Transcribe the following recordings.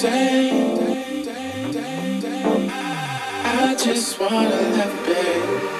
say, I just wanna love you, babe.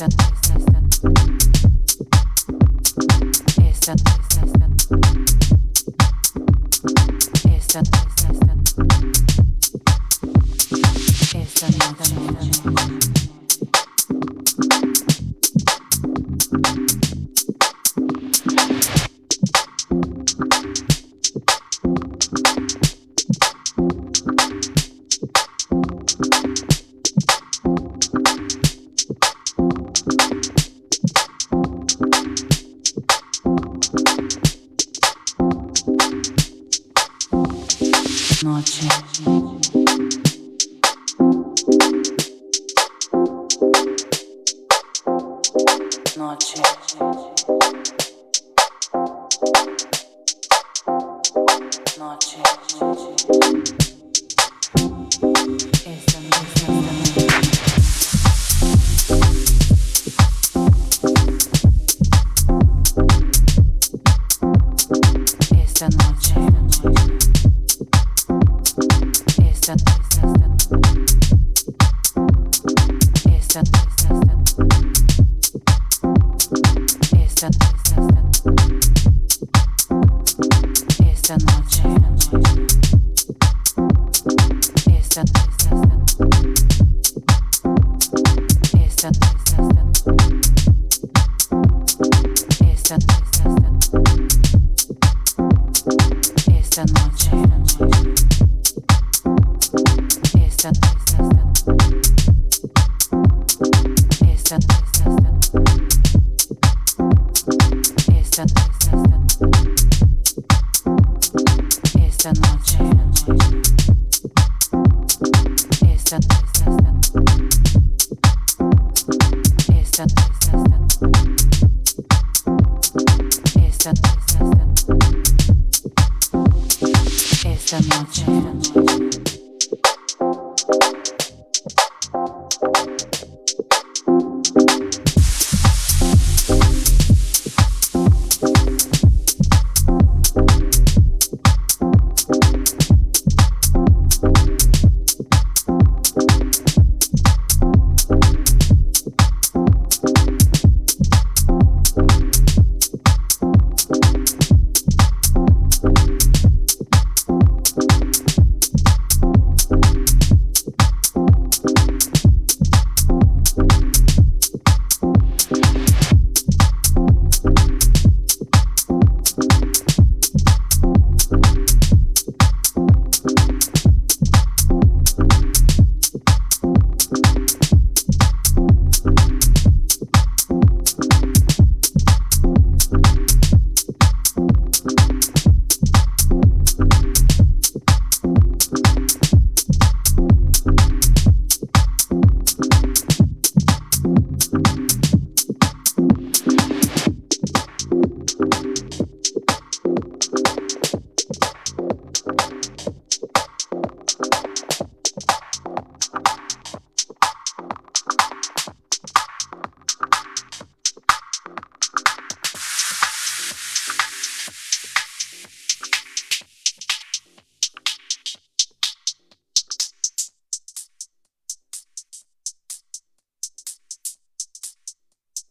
Session. Esta noche.